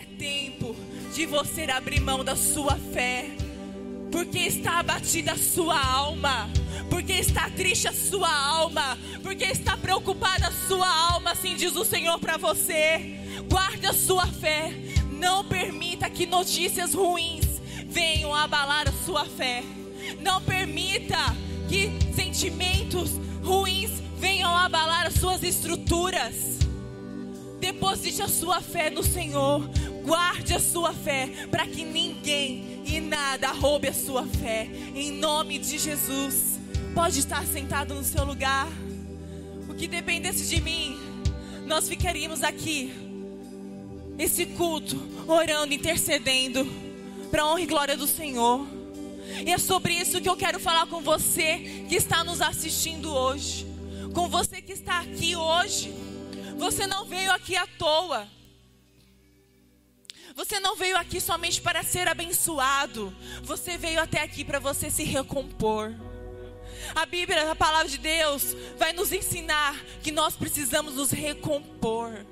é tempo de você abrir mão da sua fé. Porque está abatida a sua alma. Porque está triste a sua alma. Porque está preocupada a sua alma, assim diz o Senhor para você. Guarde a sua fé. Não permita que notícias ruins venham abalar a sua fé. Não permita que sentimentos ruins venham abalar as suas estruturas. Deposite a sua fé no Senhor. Guarde a sua fé para que ninguém e nada roube a sua fé. Em nome de Jesus. Pode estar sentado no seu lugar. O que dependesse de mim, nós ficaríamos aqui. Esse culto, orando, intercedendo para a honra e glória do Senhor. E é sobre isso que eu quero falar com você que está nos assistindo hoje. Com você que está aqui hoje. Você não veio aqui à toa. Você não veio aqui somente para ser abençoado. Você veio até aqui para você se recompor. A Bíblia, a palavra de Deus, vai nos ensinar que nós precisamos nos recompor.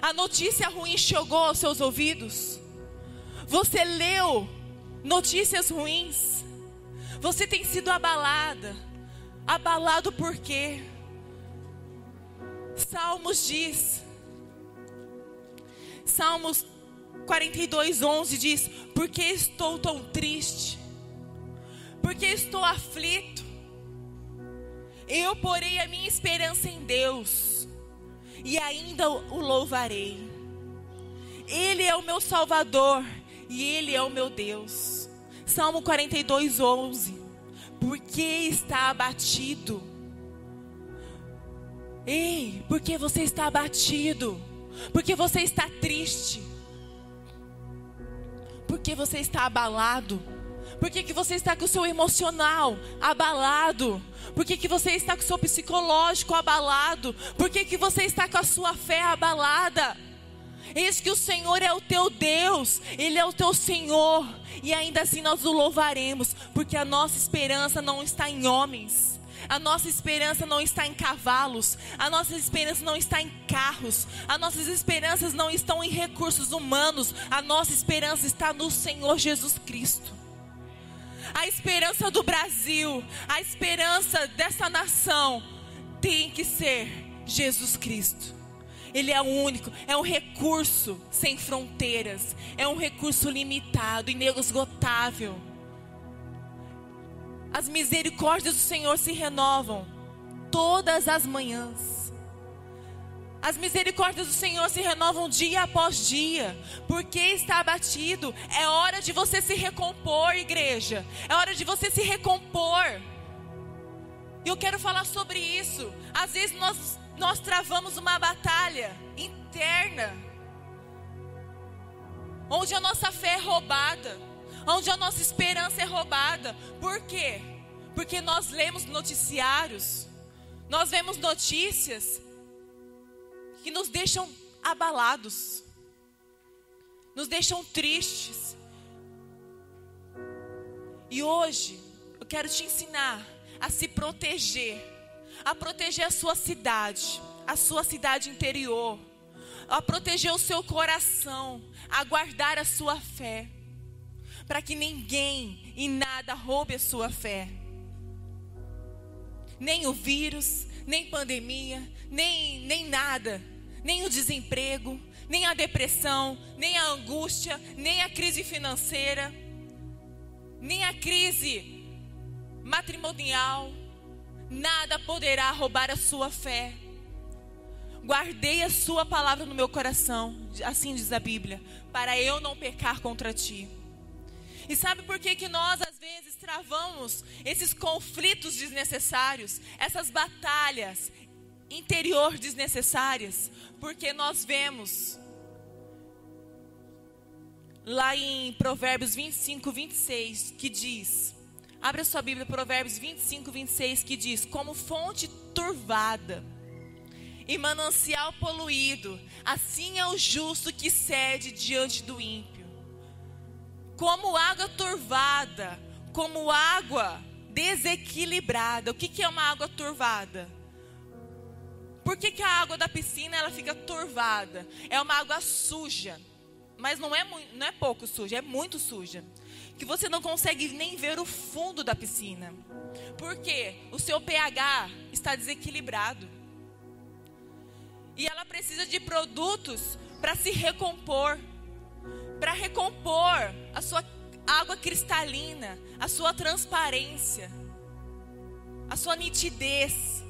A notícia ruim chegou aos seus ouvidos. Você leu notícias ruins. Você tem sido abalada. Abalado por quê? Salmos diz. Salmos 42, 11 diz: Por que estou tão triste? Por que estou aflito? Eu porei a minha esperança em Deus e ainda o louvarei. Ele é o meu Salvador e Ele é o meu Deus. Salmo 42, 11. Por que está abatido? Ei, por que você está abatido? Porque você está triste? Porque você está abalado? Por que, que você está com o seu emocional abalado? Por que, que você está com o seu psicológico abalado? Por que, que você está com a sua fé abalada? Eis que o Senhor é o teu Deus, Ele é o teu Senhor, e ainda assim nós o louvaremos, porque a nossa esperança não está em homens, a nossa esperança não está em cavalos, a nossa esperança não está em carros, as nossas esperanças não estão em recursos humanos, a nossa esperança está no Senhor Jesus Cristo. A esperança do Brasil, a esperança dessa nação tem que ser Jesus Cristo. Ele é o único, é um recurso sem fronteiras, é um recurso limitado, inesgotável. As misericórdias do Senhor se renovam todas as manhãs. As misericórdias do Senhor se renovam dia após dia. Porque está abatido? É hora de você se recompor, igreja. É hora de você se recompor. E eu quero falar sobre isso. Às vezes nós nós travamos uma batalha interna, onde a nossa fé é roubada, onde a nossa esperança é roubada. Por quê? Porque nós lemos noticiários, nós vemos notícias que nos deixam abalados, nos deixam tristes. E hoje eu quero te ensinar a se proteger a proteger a sua cidade, a sua cidade interior, a proteger o seu coração, a guardar a sua fé, para que ninguém e nada roube a sua fé. Nem o vírus, nem pandemia, nem, nem nada, nem o desemprego, nem a depressão, nem a angústia, nem a crise financeira, nem a crise matrimonial, nada poderá roubar a sua fé. Guardei a sua palavra no meu coração, assim diz a Bíblia, para eu não pecar contra ti. E sabe por que, que nós às vezes travamos esses conflitos desnecessários, essas batalhas interior desnecessárias? Porque nós vemos lá em Provérbios 25, 26, que diz: Abra sua Bíblia, Provérbios 25, 26, que diz: Como fonte turvada e manancial poluído, assim é o justo que cede diante do ímpio. Como água turvada, como água desequilibrada. O que, que é uma água turvada? Por que, que a água da piscina ela fica turvada? É uma água suja. mas não é, não é pouco suja, é muito suja. Que você não consegue nem ver o fundo da piscina. Porque o seu pH está desequilibrado. E ela precisa de produtos para se recompor para recompor a sua água cristalina, a sua transparência, a sua nitidez,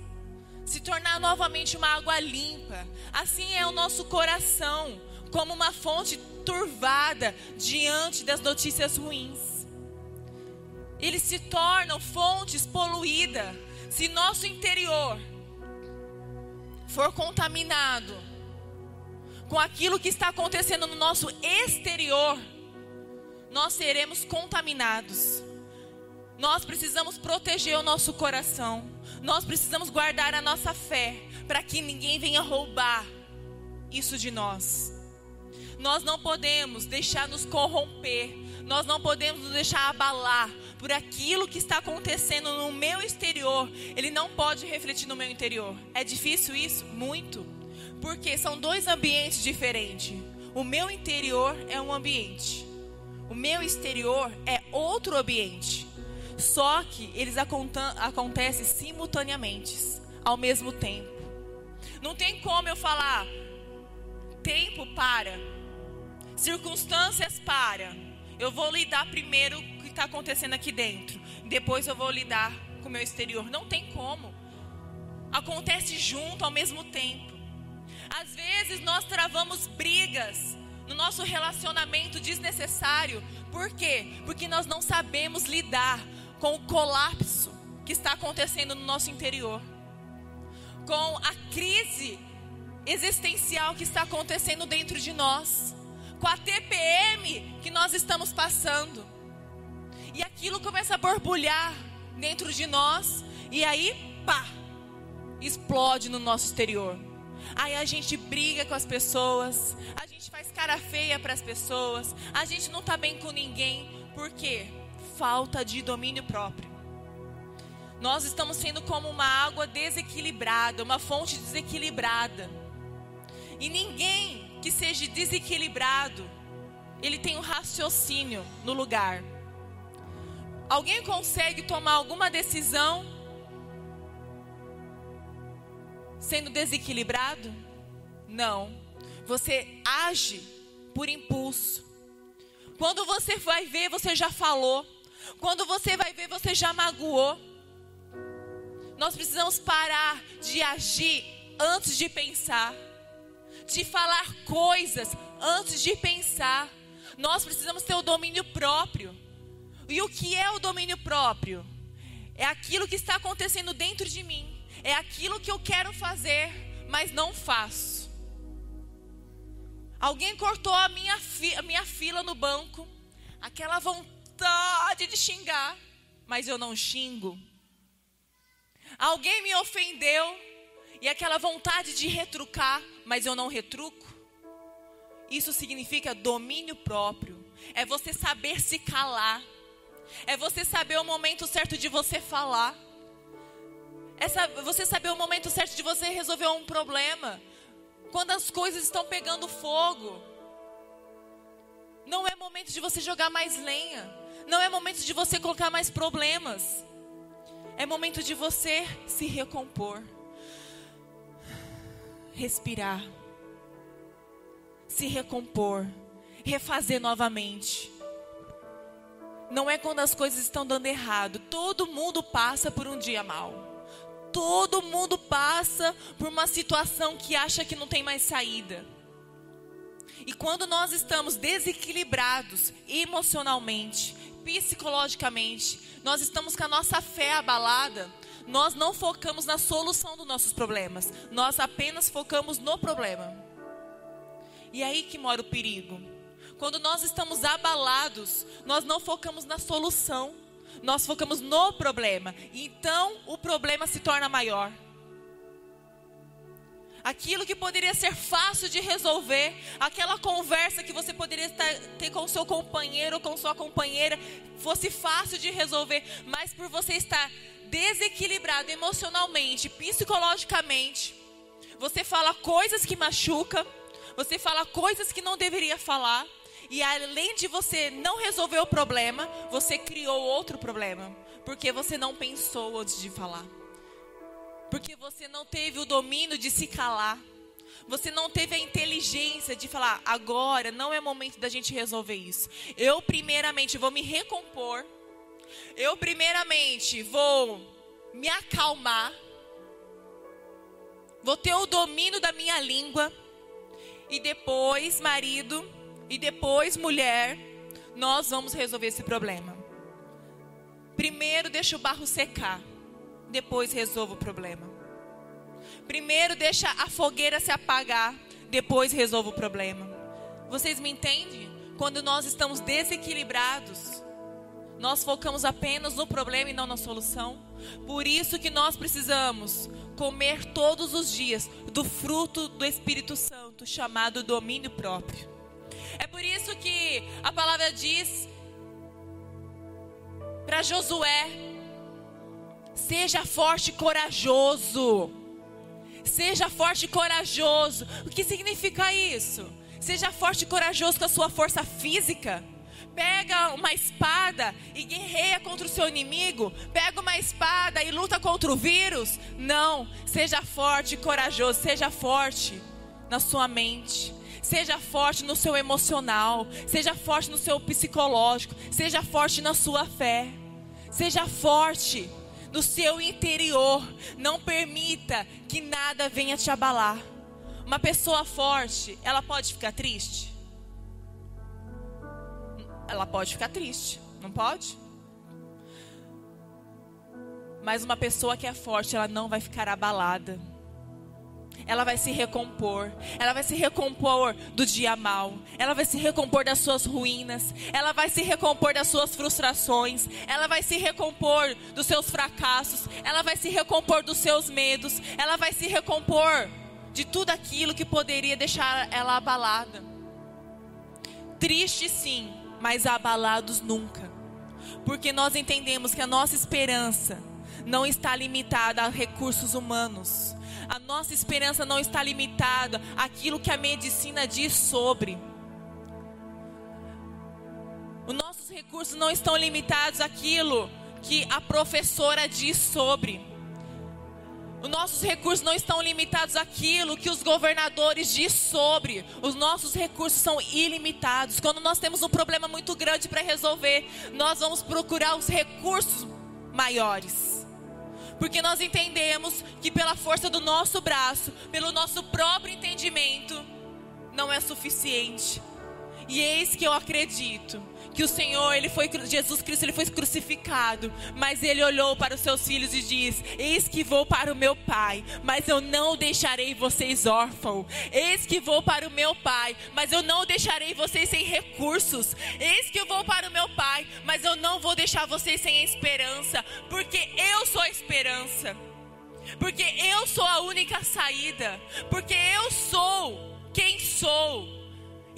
se tornar novamente uma água limpa. Assim é o nosso coração como uma fonte turvada diante das notícias ruins. Eles se tornam fontes poluídas se nosso interior for contaminado com aquilo que está acontecendo no nosso exterior, nós seremos contaminados. Nós precisamos proteger o nosso coração. Nós precisamos guardar a nossa fé para que ninguém venha roubar isso de nós. Nós não podemos deixar nos corromper, nós não podemos nos deixar abalar por aquilo que está acontecendo no meu exterior. Ele não pode refletir no meu interior. É difícil isso? Muito. Porque são dois ambientes diferentes. O meu interior é um ambiente, o meu exterior é outro ambiente. Só que eles acontecem simultaneamente, ao mesmo tempo. Não tem como eu falar, tempo para, circunstâncias para. Eu vou lidar primeiro com o que está acontecendo aqui dentro. Depois eu vou lidar com o meu exterior. Não tem como. Acontece junto ao mesmo tempo. Às vezes nós travamos brigas no nosso relacionamento desnecessário. Por quê? Porque nós não sabemos lidar com o colapso que está acontecendo no nosso interior. Com a crise existencial que está acontecendo dentro de nós com a TPM que nós estamos passando. E aquilo começa a borbulhar dentro de nós e aí, pá, explode no nosso exterior. Aí a gente briga com as pessoas, a gente faz cara feia para as pessoas, a gente não tá bem com ninguém, por quê? Falta de domínio próprio. Nós estamos sendo como uma água desequilibrada, uma fonte desequilibrada. E ninguém que seja desequilibrado, ele tem um raciocínio no lugar. Alguém consegue tomar alguma decisão sendo desequilibrado? Não. Você age por impulso. Quando você vai ver, você já falou. Quando você vai ver, você já magoou. Nós precisamos parar de agir antes de pensar de falar coisas antes de pensar. Nós precisamos ter o domínio próprio. E o que é o domínio próprio? É aquilo que está acontecendo dentro de mim. É aquilo que eu quero fazer, mas não faço. Alguém cortou a minha, fi a minha fila no banco. Aquela vontade de xingar, mas eu não xingo. Alguém me ofendeu e aquela vontade de retrucar, mas eu não retruco. Isso significa domínio próprio. É você saber se calar. É você saber o momento certo de você falar. É você saber o momento certo de você resolver um problema. Quando as coisas estão pegando fogo. Não é momento de você jogar mais lenha. Não é momento de você colocar mais problemas. É momento de você se recompor respirar, se recompor, refazer novamente. Não é quando as coisas estão dando errado. Todo mundo passa por um dia mal. Todo mundo passa por uma situação que acha que não tem mais saída. E quando nós estamos desequilibrados emocionalmente, psicologicamente, nós estamos com a nossa fé abalada, nós não focamos na solução dos nossos problemas, nós apenas focamos no problema. E é aí que mora o perigo. Quando nós estamos abalados, nós não focamos na solução, nós focamos no problema. Então o problema se torna maior. Aquilo que poderia ser fácil de resolver, aquela conversa que você poderia ter com seu companheiro ou com sua companheira, fosse fácil de resolver, mas por você estar desequilibrado emocionalmente, psicologicamente, você fala coisas que machucam, você fala coisas que não deveria falar, E além de você não resolver o problema, você criou outro problema. Porque você não pensou antes de falar. Porque você não teve o domínio de se calar. Você não teve a inteligência de falar, agora não é momento da gente resolver isso. Eu, primeiramente, vou me recompor. Eu, primeiramente, vou me acalmar. Vou ter o domínio da minha língua. E depois, marido, e depois, mulher, nós vamos resolver esse problema. Primeiro, deixa o barro secar. Depois, resolva o problema. Primeiro deixa a fogueira se apagar, depois resolva o problema. Vocês me entendem? Quando nós estamos desequilibrados, nós focamos apenas no problema e não na solução. Por isso que nós precisamos comer todos os dias do fruto do Espírito Santo, chamado domínio próprio. É por isso que a palavra diz para Josué: seja forte e corajoso. Seja forte e corajoso. O que significa isso? Seja forte e corajoso com a sua força física. Pega uma espada e guerreia contra o seu inimigo. Pega uma espada e luta contra o vírus. Não. Seja forte e corajoso. Seja forte na sua mente. Seja forte no seu emocional. Seja forte no seu psicológico. Seja forte na sua fé. Seja forte no seu interior. Não permita que nada venha te abalar. Uma pessoa forte, ela pode ficar triste? Ela pode ficar triste, não pode? Mas uma pessoa que é forte, ela não vai ficar abalada ela vai se recompor. Ela vai se recompor do dia mal. Ela vai se recompor das suas ruínas. Ela vai se recompor das suas frustrações. Ela vai se recompor dos seus fracassos. Ela vai se recompor dos seus medos. Ela vai se recompor de tudo aquilo que poderia deixar ela abalada. Triste sim, mas abalados nunca. Porque nós entendemos que a nossa esperança não está limitada a recursos humanos a nossa esperança não está limitada àquilo que a medicina diz sobre. Os nossos recursos não estão limitados àquilo que a professora diz sobre. Os nossos recursos não estão limitados àquilo que os governadores diz sobre. Os nossos recursos são ilimitados. Quando nós temos um problema muito grande para resolver, nós vamos procurar os recursos maiores. Porque nós entendemos que pela força do nosso braço, pelo nosso próprio entendimento, não é suficiente. E eis que eu acredito que o Senhor, ele foi Jesus Cristo, ele foi crucificado, mas ele olhou para os seus filhos e diz: Eis que vou para o meu Pai, mas eu não deixarei vocês órfãos. Eis que vou para o meu Pai, mas eu não deixarei vocês sem recursos. Eis que eu vou para o meu Pai, mas eu não vou deixar vocês sem esperança, porque eu sou a esperança. Porque eu sou a única saída, porque eu sou quem sou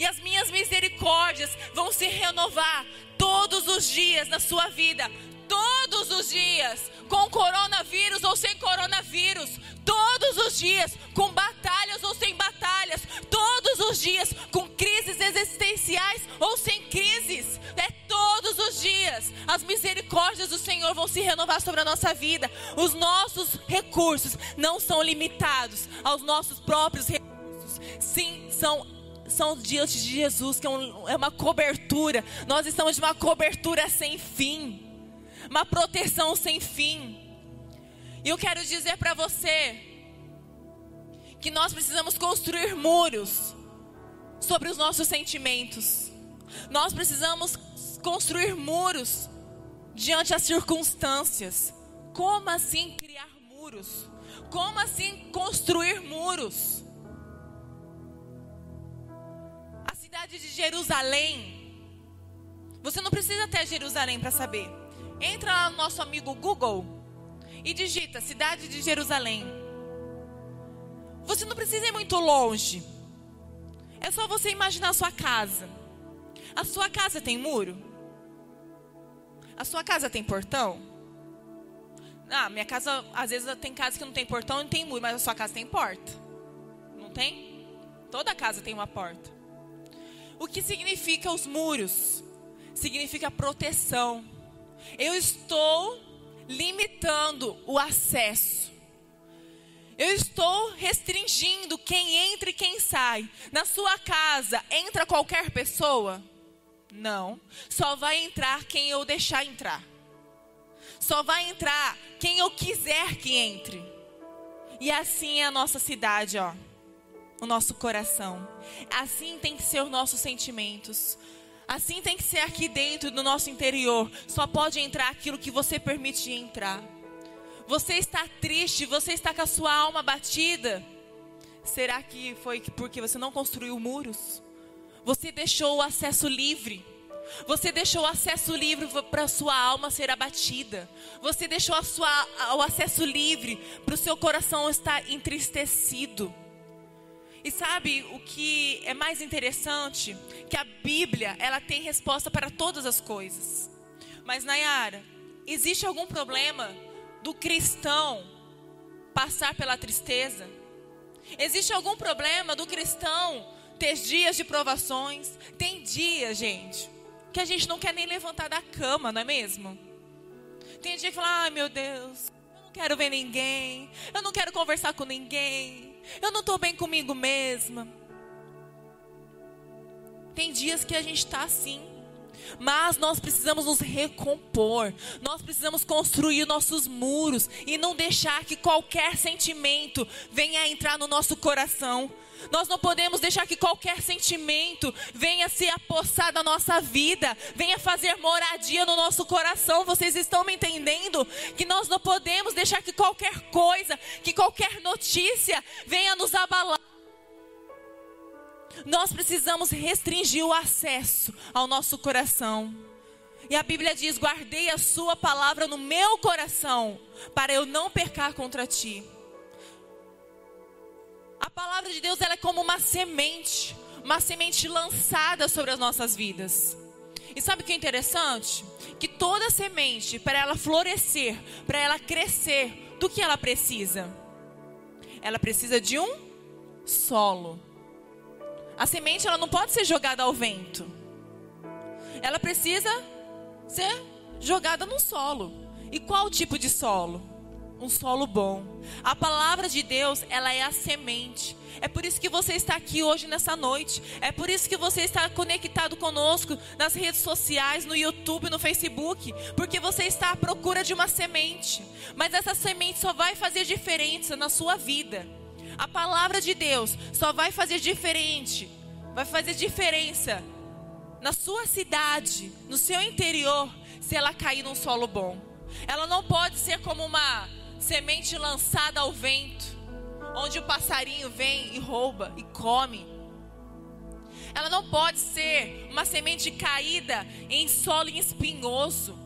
e as minhas misericórdias vão se renovar todos os dias na sua vida. Todos os dias, com coronavírus ou sem coronavírus, todos os dias, com batalhas ou sem batalhas, todos os dias, com crises existenciais ou sem crises, é todos os dias, as misericórdias do Senhor vão se renovar sobre a nossa vida. Os nossos recursos não são limitados aos nossos próprios recursos, sim, são são diante de Jesus, que é, um, é uma cobertura. Nós estamos de uma cobertura sem fim, uma proteção sem fim. E eu quero dizer para você que nós precisamos construir muros sobre os nossos sentimentos. Nós precisamos construir muros diante das circunstâncias. Como assim criar muros? Como assim construir muros? Cidade de Jerusalém. Você não precisa ter Jerusalém para saber. Entra lá no nosso amigo Google e digita cidade de Jerusalém. Você não precisa ir muito longe. É só você imaginar a sua casa. A sua casa tem muro? A sua casa tem portão? Ah, minha casa, às vezes tem casa que não tem portão e não tem muro, mas a sua casa tem porta. Não tem? Toda casa tem uma porta. O que significa os muros? Significa proteção. Eu estou limitando o acesso. Eu estou restringindo quem entra e quem sai. Na sua casa, entra qualquer pessoa? Não. Só vai entrar quem eu deixar entrar. Só vai entrar quem eu quiser que entre. E assim é a nossa cidade, ó. O nosso coração. Assim tem que ser os nossos sentimentos. Assim tem que ser aqui dentro do nosso interior. Só pode entrar aquilo que você permite entrar. Você está triste, você está com a sua alma batida. Será que foi porque você não construiu muros? Você deixou o acesso livre. Você deixou o acesso livre para a sua alma ser abatida. Você deixou sua, o acesso livre para o seu coração estar entristecido. E sabe o que é mais interessante? Que a Bíblia, ela tem resposta para todas as coisas. Mas Nayara, existe algum problema do cristão passar pela tristeza? Existe algum problema do cristão ter dias de provações? Tem dias, gente, que a gente não quer nem levantar da cama, não é mesmo? Tem dia que fala, ai meu Deus, eu não quero ver ninguém, eu não quero conversar com ninguém, eu não estou bem comigo mesma. Tem dias que a gente está assim. Mas nós precisamos nos recompor, nós precisamos construir nossos muros e não deixar que qualquer sentimento venha entrar no nosso coração. Nós não podemos deixar que qualquer sentimento venha se apossar da nossa vida, venha fazer moradia no nosso coração. Vocês estão me entendendo? Que nós não podemos deixar que qualquer coisa, que qualquer notícia venha nos abalar. Nós precisamos restringir o acesso ao nosso coração. E a Bíblia diz: Guardei a Sua palavra no meu coração, para eu não pecar contra ti. A palavra de Deus ela é como uma semente, uma semente lançada sobre as nossas vidas. E sabe o que é interessante? Que toda semente, para ela florescer, para ela crescer, do que ela precisa? Ela precisa de um solo. A semente ela não pode ser jogada ao vento. Ela precisa ser jogada no solo. E qual tipo de solo? Um solo bom. A palavra de Deus, ela é a semente. É por isso que você está aqui hoje nessa noite. É por isso que você está conectado conosco nas redes sociais, no YouTube, no Facebook, porque você está à procura de uma semente. Mas essa semente só vai fazer diferença na sua vida. A palavra de Deus só vai fazer diferente, vai fazer diferença na sua cidade, no seu interior, se ela cair num solo bom. Ela não pode ser como uma semente lançada ao vento, onde o passarinho vem e rouba e come. Ela não pode ser uma semente caída em solo espinhoso.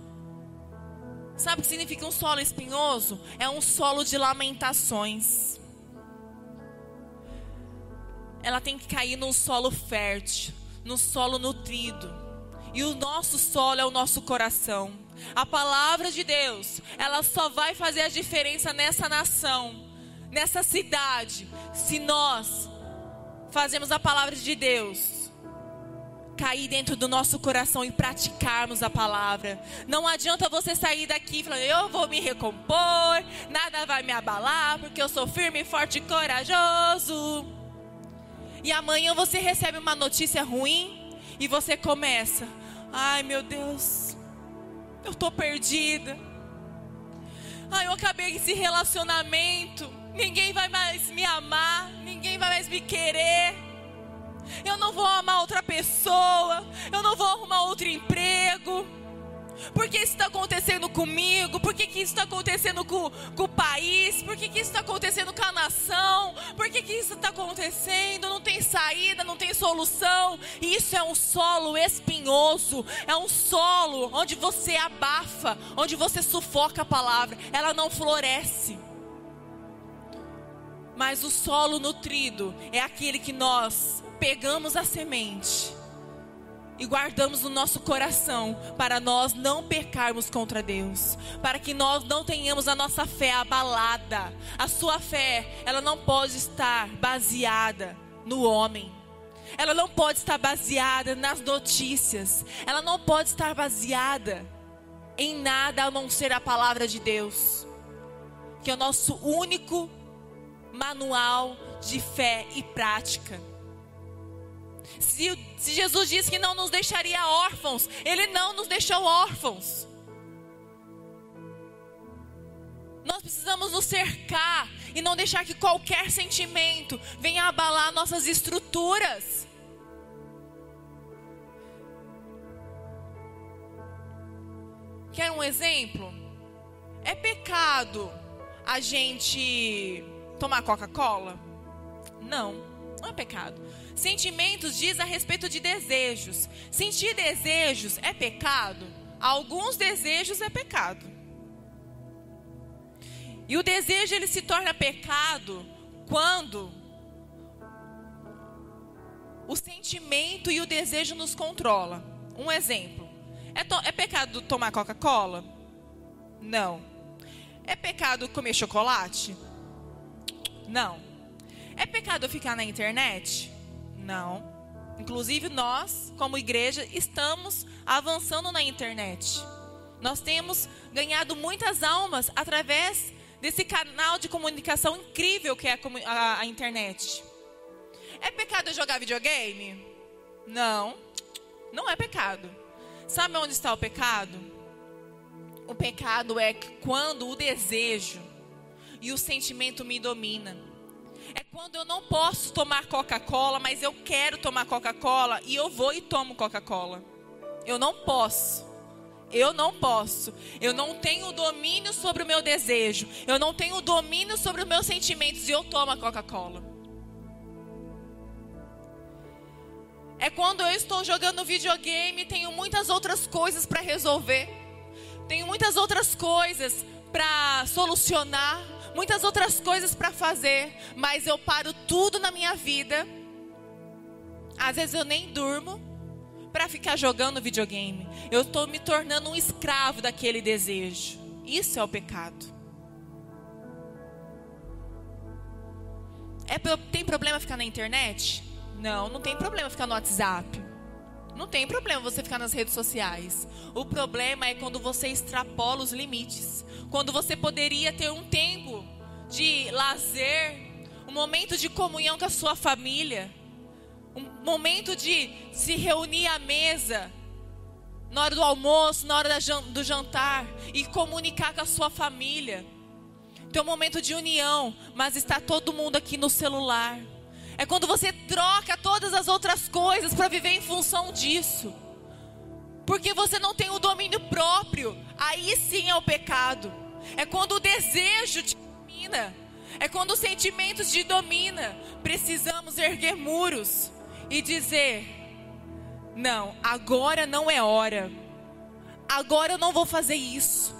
Sabe o que significa um solo espinhoso? É um solo de lamentações. Ela tem que cair num solo fértil, num solo nutrido. E o nosso solo é o nosso coração. A palavra de Deus, ela só vai fazer a diferença nessa nação, nessa cidade, se nós fazemos a palavra de Deus cair dentro do nosso coração e praticarmos a palavra. Não adianta você sair daqui falando, eu vou me recompor, nada vai me abalar, porque eu sou firme, forte e corajoso. E amanhã você recebe uma notícia ruim e você começa, ai meu Deus, eu estou perdida. Ah, eu acabei esse relacionamento. Ninguém vai mais me amar. Ninguém vai mais me querer. Eu não vou amar outra pessoa. Eu não vou arrumar outro emprego. Por que isso está acontecendo comigo? Por que, que isso está acontecendo com, com, o país? Por que, que isso está acontecendo com a nação? Por que, que isso está acontecendo? Não tem saída, não tem solução. Isso é um solo espinhoso. É um solo onde você abafa, onde você sufoca a palavra. Ela não floresce. Mas o solo nutrido é aquele que nós pegamos a semente e guardamos no nosso coração para nós não pecarmos contra Deus, para que nós não tenhamos a nossa fé abalada. A sua fé, ela não pode estar baseada no homem. ela não pode estar baseada nas notícias, ela não pode estar baseada em nada a não ser a palavra de Deus, que é o nosso único manual de fé e prática. Se, se, Jesus disse que não nos deixaria órfãos, Ele não nos deixou órfãos. Nós precisamos nos cercar e não deixar que qualquer sentimento venha abalar nossas estruturas. Quer um exemplo? É pecado a gente tomar Coca-Cola? Não, não é pecado. Sentimentos diz a respeito de desejos. Sentir desejos é pecado? Alguns desejos é pecado. E o desejo ele se torna pecado quando o sentimento e o desejo nos controla. Um exemplo: é, é pecado tomar Coca-Cola? Não. É pecado comer chocolate? Não. É pecado ficar na internet? Não. Inclusive nós, como igreja, estamos avançando na internet. Nós temos ganhado muitas almas através desse canal de comunicação incrível que é a, a, a internet. É pecado jogar videogame? Não, não é pecado. Sabe onde está o pecado? O pecado é quando o desejo e o sentimento me domina. É quando eu não posso tomar Coca-Cola, mas eu quero tomar Coca-Cola e eu vou e tomo Coca-Cola. Eu não posso. Eu não posso. Eu não tenho domínio sobre o meu desejo. Eu não tenho domínio sobre os meus sentimentos e eu tomo a Coca-Cola. É quando eu estou jogando videogame e tenho muitas outras coisas para resolver. Tenho muitas outras coisas para solucionar, muitas outras coisas para fazer, mas eu paro tudo na minha vida. Às vezes eu nem durmo para ficar jogando videogame. Eu estou me tornando um escravo daquele desejo. Isso é o pecado. É, tem problema ficar na internet? Não, não tem problema ficar no WhatsApp. Não tem problema você ficar nas redes sociais. O problema é quando você extrapola os limites. Quando você poderia ter um tempo de lazer, um momento de comunhão com a sua família um momento de se reunir à mesa, na hora do almoço, na hora do jantar, e comunicar com a sua família. Tem um momento de união, mas está todo mundo aqui no celular. É quando você troca todas as outras coisas para viver em função disso. Porque você não tem o domínio próprio. Aí sim é o pecado. É quando o desejo te domina. É quando os sentimentos te domina. Precisamos erguer muros e dizer: Não, agora não é hora. Agora eu não vou fazer isso.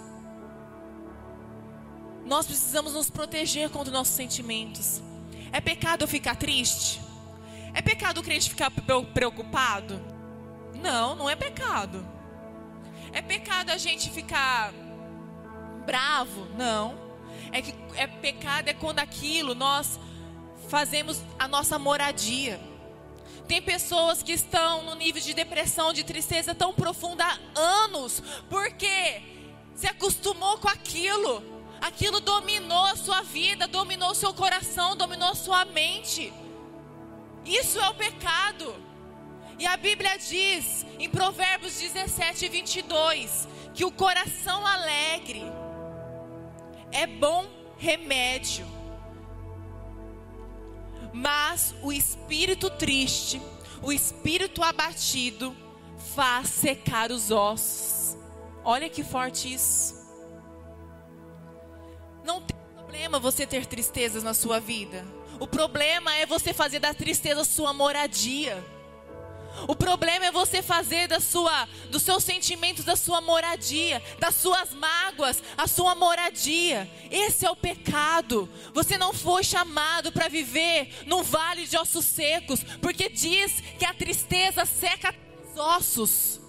Nós precisamos nos proteger contra os nossos sentimentos. É pecado ficar triste? É pecado o crente ficar preocupado? Não, não é pecado. É pecado a gente ficar bravo? Não. É que é pecado é quando aquilo nós fazemos a nossa moradia. Tem pessoas que estão no nível de depressão, de tristeza tão profunda há anos, porque se acostumou com aquilo. Aquilo dominou a sua vida, dominou o seu coração, dominou a sua mente. Isso é o pecado. E a Bíblia diz em Provérbios 17, 22, que o coração alegre é bom remédio mas o espírito triste, o espírito abatido, faz secar os ossos. Olha que forte isso. Não tem problema você ter tristezas na sua vida. O problema é você fazer da tristeza sua moradia. O problema é você fazer da sua, dos seus sentimentos da sua moradia, das suas mágoas, a sua moradia. Esse é o pecado. Você não foi chamado para viver num vale de ossos secos, porque diz que a tristeza seca os ossos.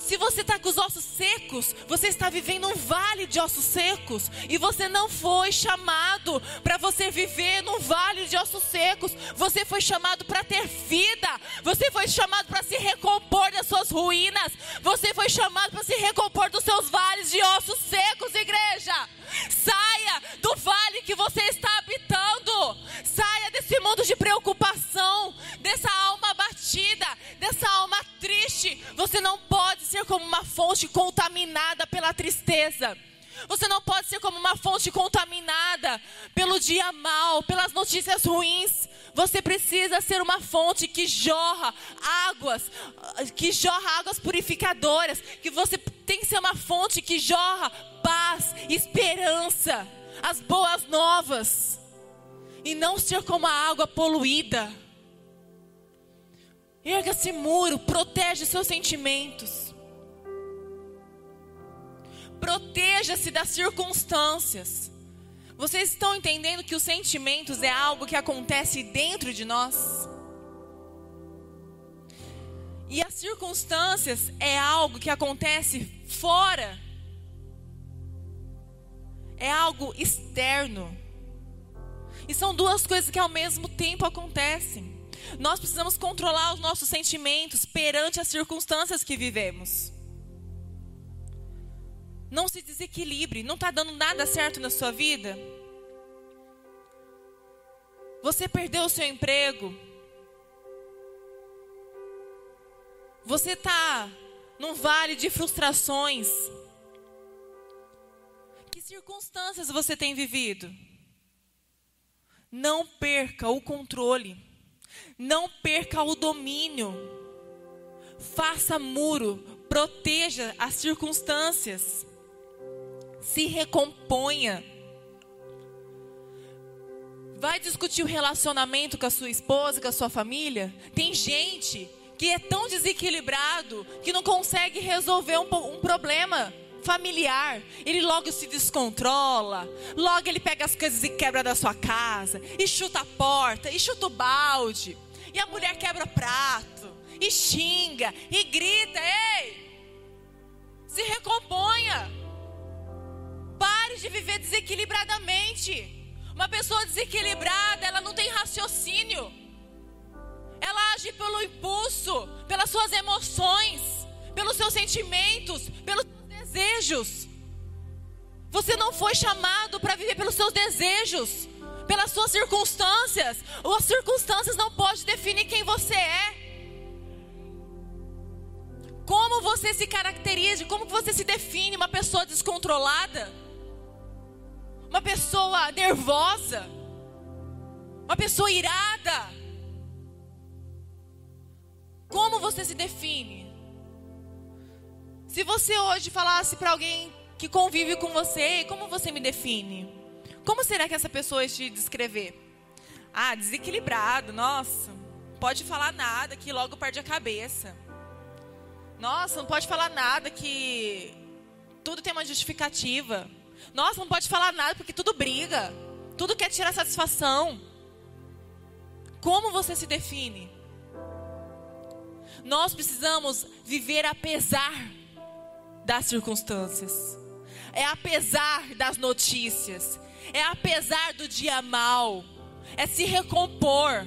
Se você está com os ossos secos, você está vivendo um vale de ossos secos. E você não foi chamado para você viver num vale de ossos secos. Você foi chamado para ter vida. Você foi chamado para se recompor das suas ruínas. Você foi chamado para se recompor dos seus vales de ossos secos, igreja. Saia do vale que você está habitando. Saia desse mundo de preocupação, dessa alma abatida, dessa alma triste. Você não pode ser como uma fonte contaminada pela tristeza. Você não pode ser como uma fonte contaminada pelo dia mal, pelas notícias ruins. Você precisa ser uma fonte que jorra águas, que jorra águas purificadoras. Que você tem que ser uma fonte que jorra paz, esperança, as boas novas. E não ser como a água poluída. Erga esse muro, protege seus sentimentos. Proteja-se das circunstâncias. Vocês estão entendendo que os sentimentos é algo que acontece dentro de nós? E as circunstâncias é algo que acontece fora. É algo externo. E são duas coisas que ao mesmo tempo acontecem. Nós precisamos controlar os nossos sentimentos perante as circunstâncias que vivemos. Não se desequilibre. Não está dando nada certo na sua vida? Você perdeu o seu emprego. Você está num vale de frustrações. Que circunstâncias você tem vivido? Não perca o controle. Não perca o domínio. Faça muro. Proteja as circunstâncias se recomponha. Vai discutir o relacionamento com a sua esposa, com a sua família? Tem gente que é tão desequilibrado que não consegue resolver um, um problema familiar. Ele logo se descontrola, logo ele pega as coisas e quebra da sua casa, e chuta a porta, e chuta o balde, e a mulher quebra prato, e xinga, e grita: ei! Se recomponha. Pare de viver desequilibradamente. Uma pessoa desequilibrada, ela não tem raciocínio. Ela age pelo impulso, pelas suas emoções, pelos seus sentimentos, pelos seus desejos. Você não foi chamado para viver pelos seus desejos, pelas suas circunstâncias. Ou as circunstâncias não podem definir quem você é. Como você se caracteriza, como você se define uma pessoa descontrolada? uma pessoa nervosa, uma pessoa irada. Como você se define? Se você hoje falasse para alguém que convive com você, como você me define? Como será que essa pessoa te descrever? Ah, desequilibrado, nossa. Pode falar nada que logo perde a cabeça. Nossa, não pode falar nada que tudo tem uma justificativa. Nossa, não pode falar nada porque tudo briga. Tudo quer tirar satisfação. Como você se define? Nós precisamos viver apesar das circunstâncias. É apesar das notícias. É apesar do dia mal. É se recompor.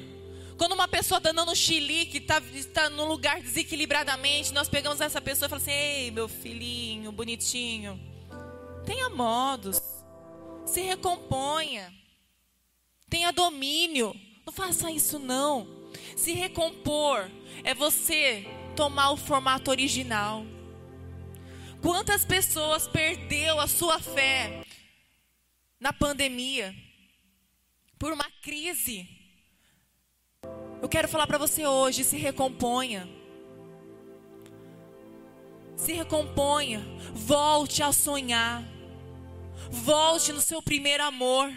Quando uma pessoa está dando um chilique, está tá num lugar desequilibradamente, nós pegamos essa pessoa e falamos assim: Ei, meu filhinho, bonitinho. Tenha modos. Se recomponha. Tenha domínio. Não faça isso não. Se recompor é você tomar o formato original. Quantas pessoas perdeu a sua fé na pandemia por uma crise? Eu quero falar para você hoje, se recomponha. Se recomponha, volte a sonhar. Volte no seu primeiro amor.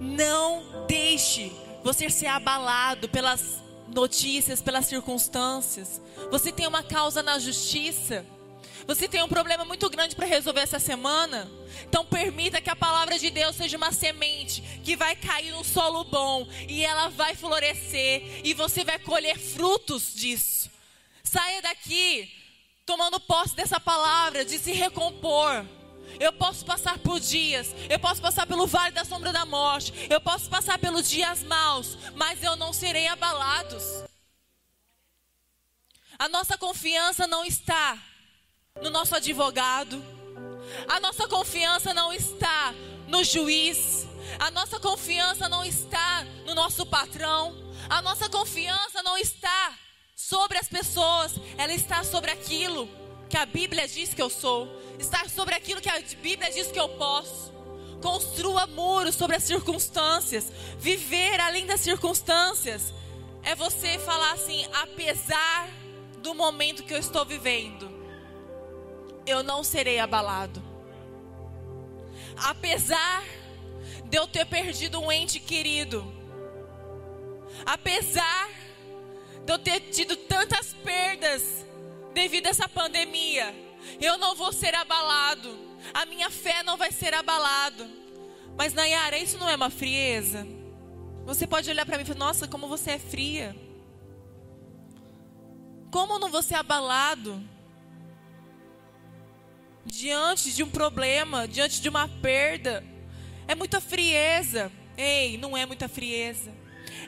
Não deixe você ser abalado pelas notícias, pelas circunstâncias. Você tem uma causa na justiça. Você tem um problema muito grande para resolver essa semana. Então permita que a palavra de Deus seja uma semente que vai cair no solo bom e ela vai florescer e você vai colher frutos disso. Saia daqui tomando posse dessa palavra de se recompor. Eu posso passar por dias, eu posso passar pelo vale da sombra da morte, eu posso passar pelos dias maus, mas eu não serei abalados. A nossa confiança não está no nosso advogado, a nossa confiança não está no juiz, a nossa confiança não está no nosso patrão, a nossa confiança não está sobre as pessoas, ela está sobre aquilo que a Bíblia diz que eu sou, está sobre aquilo que a Bíblia diz que eu posso. Construa muros sobre as circunstâncias, viver além das circunstâncias. É você falar assim, apesar do momento que eu estou vivendo, eu não serei abalado. Apesar de eu ter perdido um ente querido, apesar de eu ter tido tantas perdas devido a essa pandemia, eu não vou ser abalado, a minha fé não vai ser abalada. Mas Nayara, isso não é uma frieza? Você pode olhar para mim e falar: Nossa, como você é fria. Como não você é abalado diante de um problema, diante de uma perda? É muita frieza. Ei, não é muita frieza.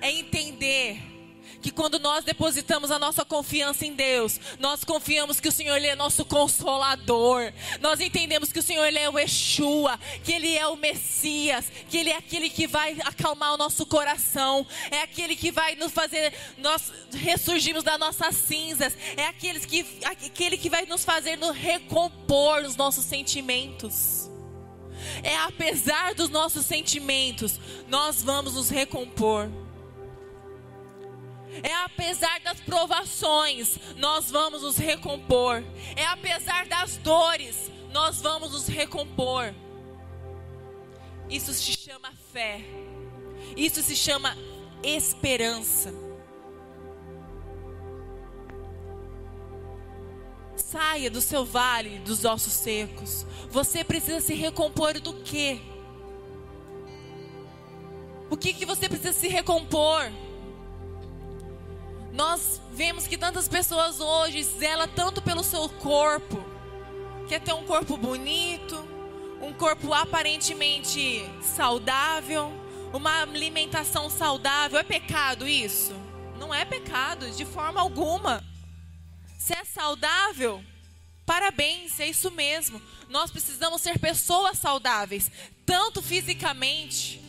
É entender que quando nós depositamos a nossa confiança em Deus, nós confiamos que o Senhor ele é nosso consolador. Nós entendemos que o Senhor ele é o Yeshua, que ele é o Messias, que ele é aquele que vai acalmar o nosso coração, é aquele que vai nos fazer nós ressurgirmos das nossas cinzas, é aquele que aquele que vai nos fazer nos recompor os nossos sentimentos. É apesar dos nossos sentimentos, nós vamos nos recompor. É apesar das provações, nós vamos nos recompor. É apesar das dores, nós vamos nos recompor. Isso se chama fé. Isso se chama esperança. Saia do seu vale dos ossos secos. Você precisa se recompor do quê? O que, que você precisa se recompor? Nós vemos que tantas pessoas hoje zelam tanto pelo seu corpo, quer ter um corpo bonito, um corpo aparentemente saudável, uma alimentação saudável. É pecado isso? Não é pecado, de forma alguma. Se é saudável, parabéns, é isso mesmo. Nós precisamos ser pessoas saudáveis, tanto fisicamente,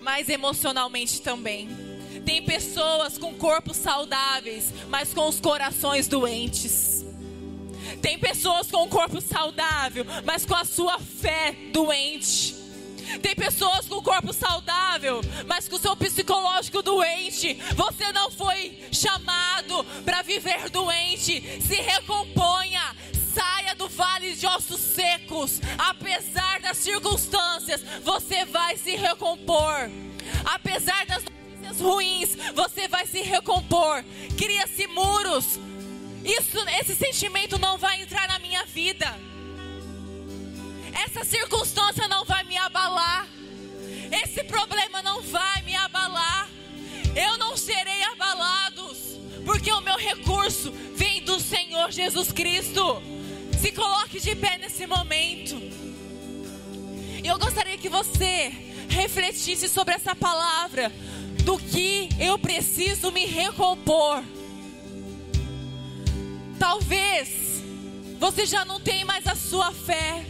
mas emocionalmente também. Tem pessoas com corpos saudáveis, mas com os corações doentes. Tem pessoas com o corpo saudável, mas com a sua fé doente. Tem pessoas com o corpo saudável, mas com o seu psicológico doente. Você não foi chamado para viver doente. Se recomponha, saia do vale de ossos secos. Apesar das circunstâncias, você vai se recompor. Apesar das ruins, você vai se recompor. Cria-se muros. Isso, esse sentimento não vai entrar na minha vida. Essa circunstância não vai me abalar. Esse problema não vai me abalar. Eu não serei abalados, porque o meu recurso vem do Senhor Jesus Cristo. Se coloque de pé nesse momento. Eu gostaria que você refletisse sobre essa palavra do que eu preciso me recompor. Talvez você já não tem mais a sua fé.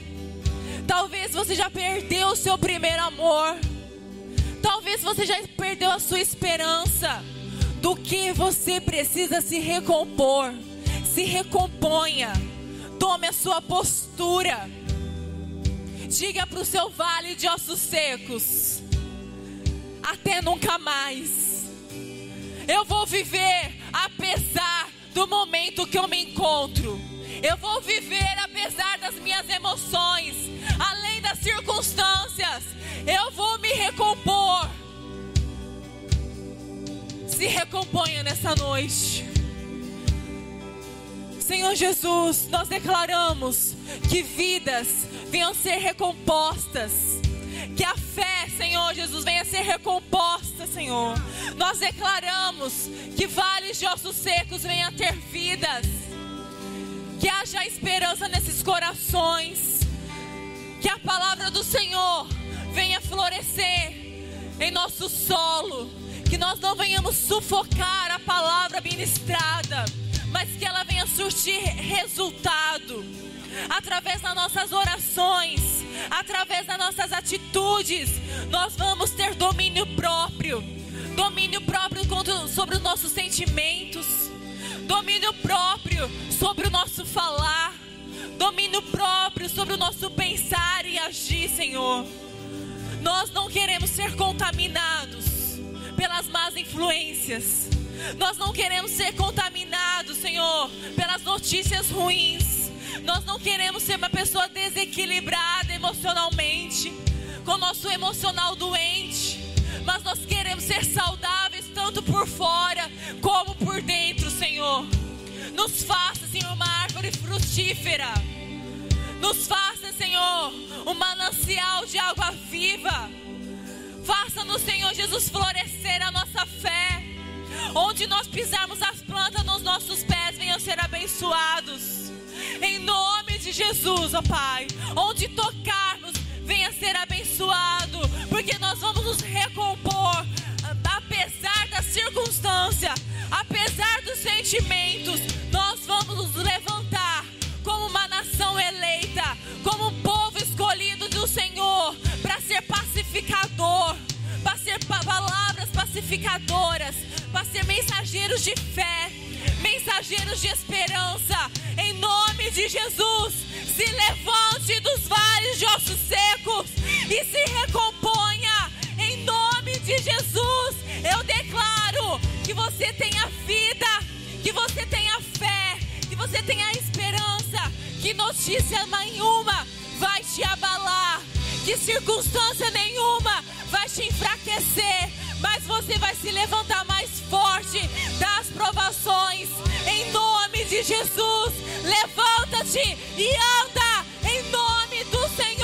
Talvez você já perdeu o seu primeiro amor. Talvez você já perdeu a sua esperança. Do que você precisa se recompor. Se recomponha. Tome a sua postura. Diga para o seu vale de ossos secos até nunca mais. Eu vou viver apesar do momento que eu me encontro. Eu vou viver apesar das minhas emoções, além das circunstâncias. Eu vou me recompor. Se recomponha nessa noite. Senhor Jesus, nós declaramos que vidas venham ser recompostas que a fé, Senhor Jesus, venha ser recomposta, Senhor. Nós declaramos que vales de ossos secos venham ter vidas. haja esperança nesses corações. Que a palavra do Senhor venha florescer em nosso solo. Que nós não venhamos sufocar a palavra ministrada, mas que ela venha surtir resultado através das nossas orações, através das nossas atitudes. Nós vamos ter domínio próprio domínio próprio sobre os nossos sentimentos, domínio próprio sobre o nosso falar, domínio próprio sobre o nosso pensar e agir, Senhor. Nós não queremos ser contaminados pelas más influências. Nós não queremos ser contaminados, Senhor, pelas notícias ruins. Nós não queremos ser uma pessoa desequilibrada emocionalmente, com nosso emocional doente. Mas nós queremos ser saudáveis tanto por fora como por dentro, Senhor. Nos faça, Senhor, uma árvore frutífera. Nos faça, Senhor, um manancial de água viva. Faça-nos, Senhor Jesus, florescer a nossa fé. Onde nós pisarmos as plantas nos nossos pés, venham ser abençoados. Jesus, ó Pai. Onde tocarmos, venha ser abençoado. Porque nós vamos nos recompor. Apesar da circunstância, apesar dos sentimentos, nós vamos nos levantar como uma nação eleita, como um povo escolhido do Senhor, para ser pacificador, para ser palavras pacificadoras, para ser mensageiros de fé, mensageiros de esperança. Em nome de Jesus, se levante dos vales de ossos secos e se recomponha. Em nome de Jesus, eu declaro que você tenha vida, que você tenha fé, que você tenha esperança, que notícia nenhuma vai te abalar, que circunstância nenhuma vai te enfraquecer, mas você vai se levantar mais forte das provações. Em nome de Jesus, levanta-te e anda em nome do Senhor.